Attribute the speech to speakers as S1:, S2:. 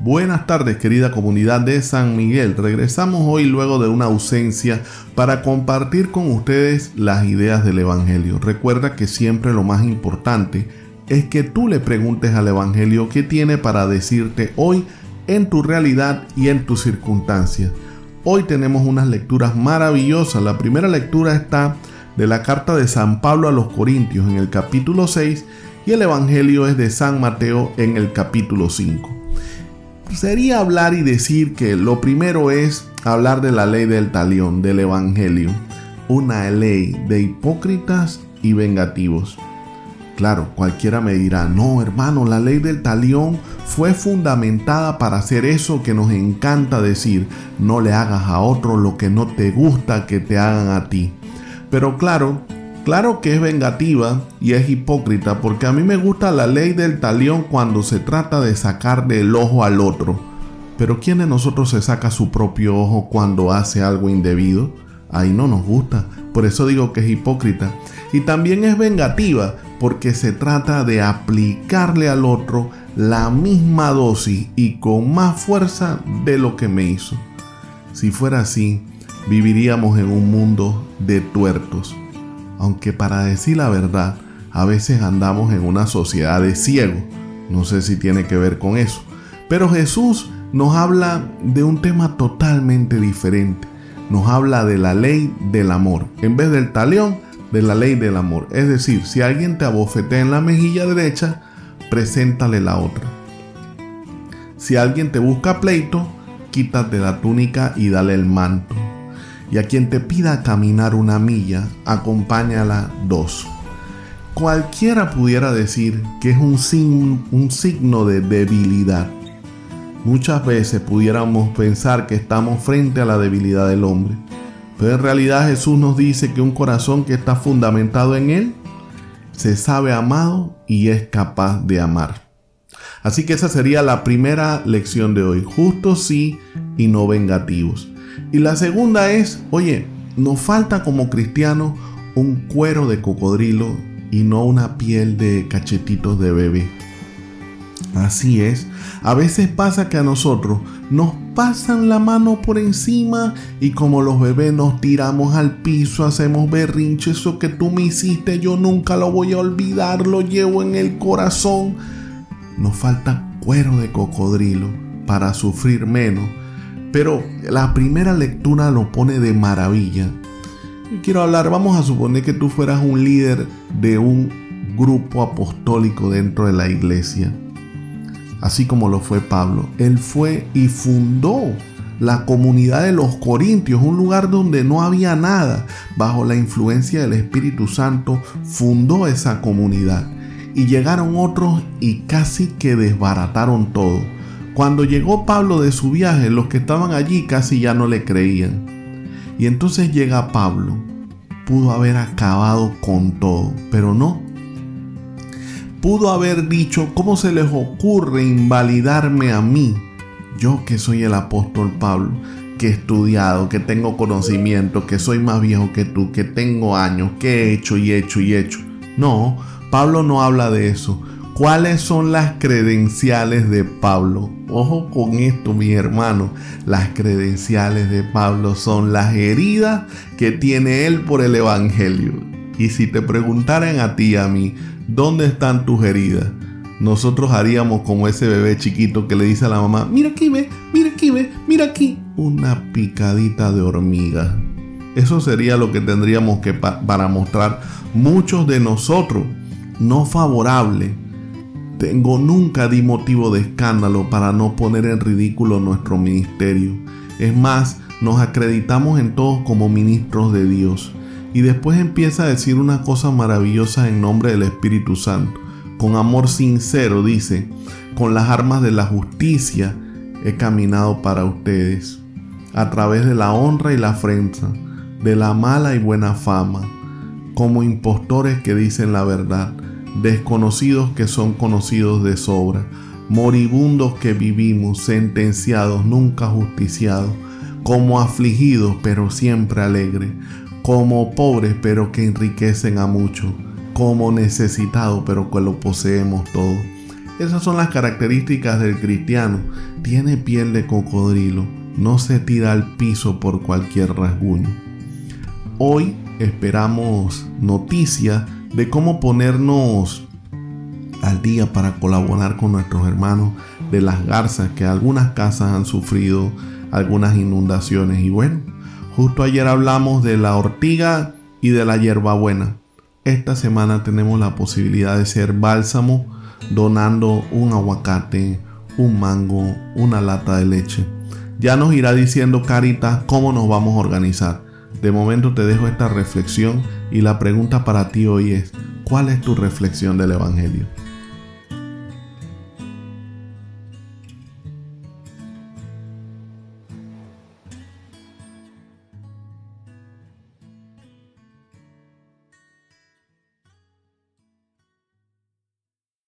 S1: Buenas tardes querida comunidad de San Miguel. Regresamos hoy luego de una ausencia para compartir con ustedes las ideas del Evangelio. Recuerda que siempre lo más importante es que tú le preguntes al Evangelio qué tiene para decirte hoy en tu realidad y en tus circunstancias. Hoy tenemos unas lecturas maravillosas. La primera lectura está de la carta de San Pablo a los Corintios en el capítulo 6 y el Evangelio es de San Mateo en el capítulo 5 sería hablar y decir que lo primero es hablar de la ley del talión, del Evangelio, una ley de hipócritas y vengativos. Claro, cualquiera me dirá, no hermano, la ley del talión fue fundamentada para hacer eso que nos encanta decir, no le hagas a otro lo que no te gusta que te hagan a ti. Pero claro, Claro que es vengativa y es hipócrita porque a mí me gusta la ley del talión cuando se trata de sacar del ojo al otro. Pero ¿quién de nosotros se saca su propio ojo cuando hace algo indebido? Ahí no nos gusta. Por eso digo que es hipócrita. Y también es vengativa porque se trata de aplicarle al otro la misma dosis y con más fuerza de lo que me hizo. Si fuera así, viviríamos en un mundo de tuertos aunque para decir la verdad, a veces andamos en una sociedad de ciego. No sé si tiene que ver con eso. Pero Jesús nos habla de un tema totalmente diferente. Nos habla de la ley del amor. En vez del talión, de la ley del amor. Es decir, si alguien te abofetea en la mejilla derecha, preséntale la otra. Si alguien te busca pleito, quítate la túnica y dale el manto y a quien te pida caminar una milla, acompáñala dos. Cualquiera pudiera decir que es un, un signo de debilidad. Muchas veces pudiéramos pensar que estamos frente a la debilidad del hombre, pero en realidad Jesús nos dice que un corazón que está fundamentado en Él se sabe amado y es capaz de amar. Así que esa sería la primera lección de hoy, justos sí y no vengativos. Y la segunda es, oye, nos falta como cristianos un cuero de cocodrilo y no una piel de cachetitos de bebé. Así es, a veces pasa que a nosotros nos pasan la mano por encima y como los bebés nos tiramos al piso, hacemos berrinche, eso que tú me hiciste yo nunca lo voy a olvidar, lo llevo en el corazón. Nos falta cuero de cocodrilo para sufrir menos pero la primera lectura lo pone de maravilla. quiero hablar, vamos a suponer que tú fueras un líder de un grupo apostólico dentro de la iglesia. Así como lo fue Pablo. Él fue y fundó la comunidad de los Corintios, un lugar donde no había nada. Bajo la influencia del Espíritu Santo fundó esa comunidad. Y llegaron otros y casi que desbarataron todo cuando llegó Pablo de su viaje, los que estaban allí casi ya no le creían. Y entonces llega Pablo. Pudo haber acabado con todo, pero no. Pudo haber dicho, ¿cómo se les ocurre invalidarme a mí? Yo que soy el apóstol Pablo, que he estudiado, que tengo conocimiento, que soy más viejo que tú, que tengo años, que he hecho y hecho y hecho. No, Pablo no habla de eso. ¿Cuáles son las credenciales de Pablo? Ojo con esto, mi hermano. Las credenciales de Pablo son las heridas que tiene él por el Evangelio. Y si te preguntaran a ti, a mí, ¿dónde están tus heridas? Nosotros haríamos como ese bebé chiquito que le dice a la mamá, mira aquí ve, mira aquí ve, mira aquí. Una picadita de hormiga. Eso sería lo que tendríamos que para mostrar muchos de nosotros no favorable tengo nunca di motivo de escándalo para no poner en ridículo nuestro ministerio. Es más, nos acreditamos en todos como ministros de Dios. Y después empieza a decir una cosa maravillosa en nombre del Espíritu Santo. Con amor sincero dice, con las armas de la justicia he caminado para ustedes, a través de la honra y la afrenta, de la mala y buena fama, como impostores que dicen la verdad desconocidos que son conocidos de sobra, moribundos que vivimos, sentenciados, nunca justiciados, como afligidos pero siempre alegres, como pobres pero que enriquecen a muchos, como necesitados pero que lo poseemos todo. Esas son las características del cristiano. Tiene piel de cocodrilo, no se tira al piso por cualquier rasguño. Hoy esperamos noticias de cómo ponernos al día para colaborar con nuestros hermanos de las garzas que algunas casas han sufrido algunas inundaciones y bueno, justo ayer hablamos de la ortiga y de la hierbabuena. Esta semana tenemos la posibilidad de ser bálsamo donando un aguacate, un mango, una lata de leche. Ya nos irá diciendo Carita cómo nos vamos a organizar. De momento te dejo esta reflexión y la pregunta para ti hoy es, ¿cuál es tu reflexión del Evangelio?